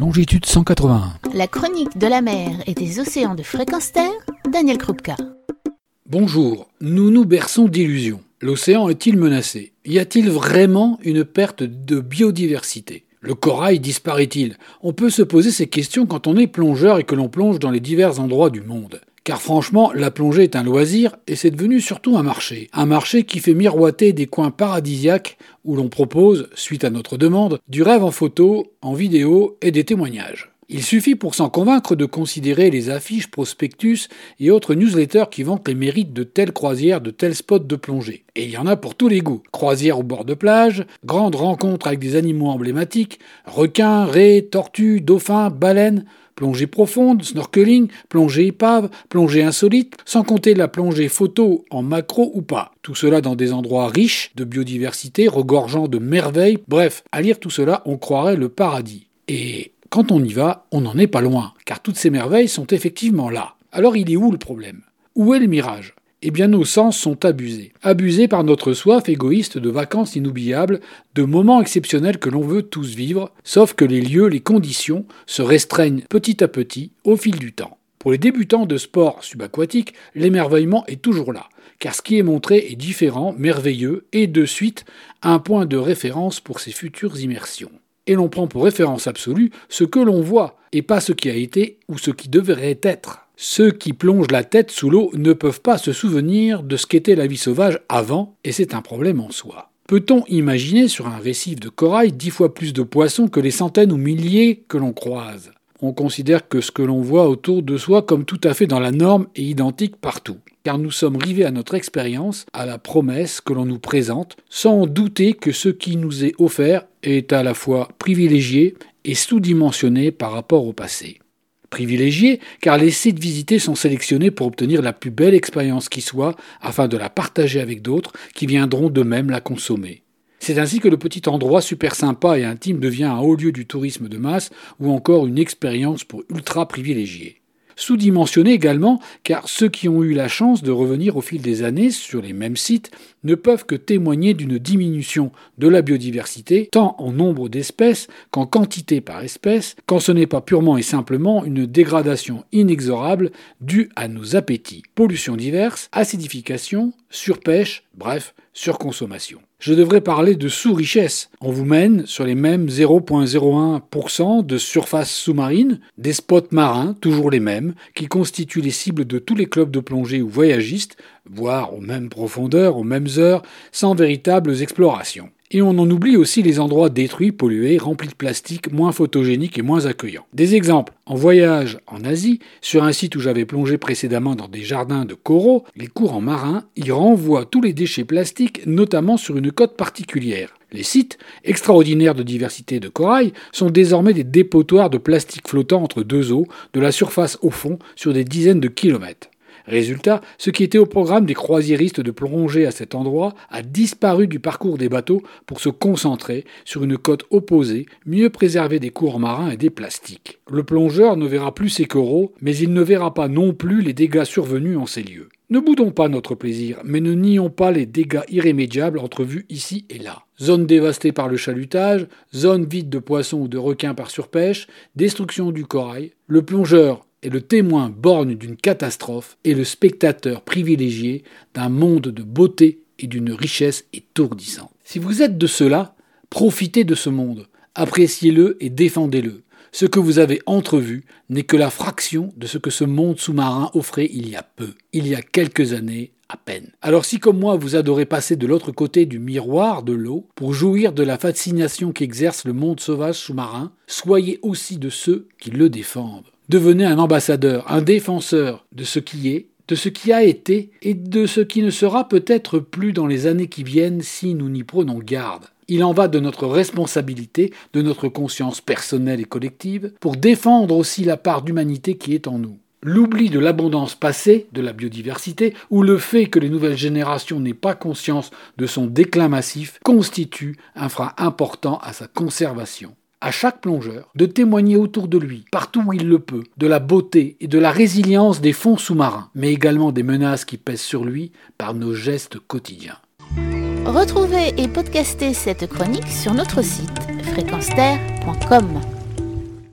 longitude 181. La chronique de la mer et des océans de fréquence terre, Daniel Krupka. Bonjour, nous nous berçons d'illusions. L'océan est-il menacé? Y a-t-il vraiment une perte de biodiversité? Le corail disparaît-il? On peut se poser ces questions quand on est plongeur et que l'on plonge dans les divers endroits du monde. Car franchement, la plongée est un loisir et c'est devenu surtout un marché. Un marché qui fait miroiter des coins paradisiaques où l'on propose, suite à notre demande, du rêve en photo, en vidéo et des témoignages. Il suffit pour s'en convaincre de considérer les affiches, prospectus et autres newsletters qui vantent les mérites de telle croisière, de tel spot de plongée. Et il y en a pour tous les goûts. Croisière au bord de plage, grandes rencontres avec des animaux emblématiques, requins, raies, tortues, dauphins, baleines, plongée profonde, snorkeling, plongée épave, plongée insolite, sans compter la plongée photo en macro ou pas. Tout cela dans des endroits riches de biodiversité, regorgeant de merveilles. Bref, à lire tout cela, on croirait le paradis. Et quand on y va, on n'en est pas loin, car toutes ces merveilles sont effectivement là. Alors il est où le problème? Où est le mirage? Eh bien nos sens sont abusés. Abusés par notre soif égoïste de vacances inoubliables, de moments exceptionnels que l'on veut tous vivre, sauf que les lieux, les conditions se restreignent petit à petit au fil du temps. Pour les débutants de sport subaquatique, l'émerveillement est toujours là, car ce qui est montré est différent, merveilleux, et de suite un point de référence pour ses futures immersions et l'on prend pour référence absolue ce que l'on voit, et pas ce qui a été ou ce qui devrait être. Ceux qui plongent la tête sous l'eau ne peuvent pas se souvenir de ce qu'était la vie sauvage avant, et c'est un problème en soi. Peut-on imaginer sur un récif de corail dix fois plus de poissons que les centaines ou milliers que l'on croise? On considère que ce que l'on voit autour de soi comme tout à fait dans la norme et identique partout car nous sommes rivés à notre expérience, à la promesse que l'on nous présente, sans douter que ce qui nous est offert est à la fois privilégié et sous-dimensionné par rapport au passé. Privilégié, car les sites visités sont sélectionnés pour obtenir la plus belle expérience qui soit, afin de la partager avec d'autres qui viendront de même la consommer. C'est ainsi que le petit endroit super sympa et intime devient un haut lieu du tourisme de masse ou encore une expérience pour ultra privilégiés sous-dimensionné également, car ceux qui ont eu la chance de revenir au fil des années sur les mêmes sites ne peuvent que témoigner d'une diminution de la biodiversité, tant en nombre d'espèces qu'en quantité par espèce, quand ce n'est pas purement et simplement une dégradation inexorable due à nos appétits. Pollution diverse, acidification, surpêche, bref, surconsommation. Je devrais parler de sous-richesse. On vous mène sur les mêmes 0,01% de surface sous-marine, des spots marins, toujours les mêmes, qui constituent les cibles de tous les clubs de plongée ou voyagistes, voire aux mêmes profondeurs, aux mêmes heures, sans véritables explorations. Et on en oublie aussi les endroits détruits, pollués, remplis de plastique, moins photogéniques et moins accueillants. Des exemples. En voyage en Asie, sur un site où j'avais plongé précédemment dans des jardins de coraux, les courants marins y renvoient tous les déchets plastiques, notamment sur une côte particulière. Les sites, extraordinaires de diversité de corail, sont désormais des dépotoirs de plastique flottant entre deux eaux, de la surface au fond, sur des dizaines de kilomètres. Résultat, ce qui était au programme des croisiéristes de plonger à cet endroit a disparu du parcours des bateaux pour se concentrer sur une côte opposée, mieux préservée des cours marins et des plastiques. Le plongeur ne verra plus ses coraux, mais il ne verra pas non plus les dégâts survenus en ces lieux. Ne boudons pas notre plaisir, mais ne nions pas les dégâts irrémédiables entrevus ici et là. Zone dévastée par le chalutage, zone vide de poissons ou de requins par surpêche, destruction du corail. Le plongeur est le témoin borgne d'une catastrophe et le spectateur privilégié d'un monde de beauté et d'une richesse étourdissante. Si vous êtes de cela, profitez de ce monde, appréciez-le et défendez-le. Ce que vous avez entrevu n'est que la fraction de ce que ce monde sous-marin offrait il y a peu, il y a quelques années à peine. Alors si comme moi vous adorez passer de l'autre côté du miroir de l'eau pour jouir de la fascination qu'exerce le monde sauvage sous-marin, soyez aussi de ceux qui le défendent. Devenez un ambassadeur, un défenseur de ce qui est, de ce qui a été et de ce qui ne sera peut-être plus dans les années qui viennent si nous n'y prenons garde. Il en va de notre responsabilité, de notre conscience personnelle et collective, pour défendre aussi la part d'humanité qui est en nous. L'oubli de l'abondance passée, de la biodiversité, ou le fait que les nouvelles générations n'aient pas conscience de son déclin massif constitue un frein important à sa conservation à chaque plongeur de témoigner autour de lui, partout où il le peut, de la beauté et de la résilience des fonds sous-marins, mais également des menaces qui pèsent sur lui par nos gestes quotidiens. Retrouvez et podcastez cette chronique sur notre site fréquence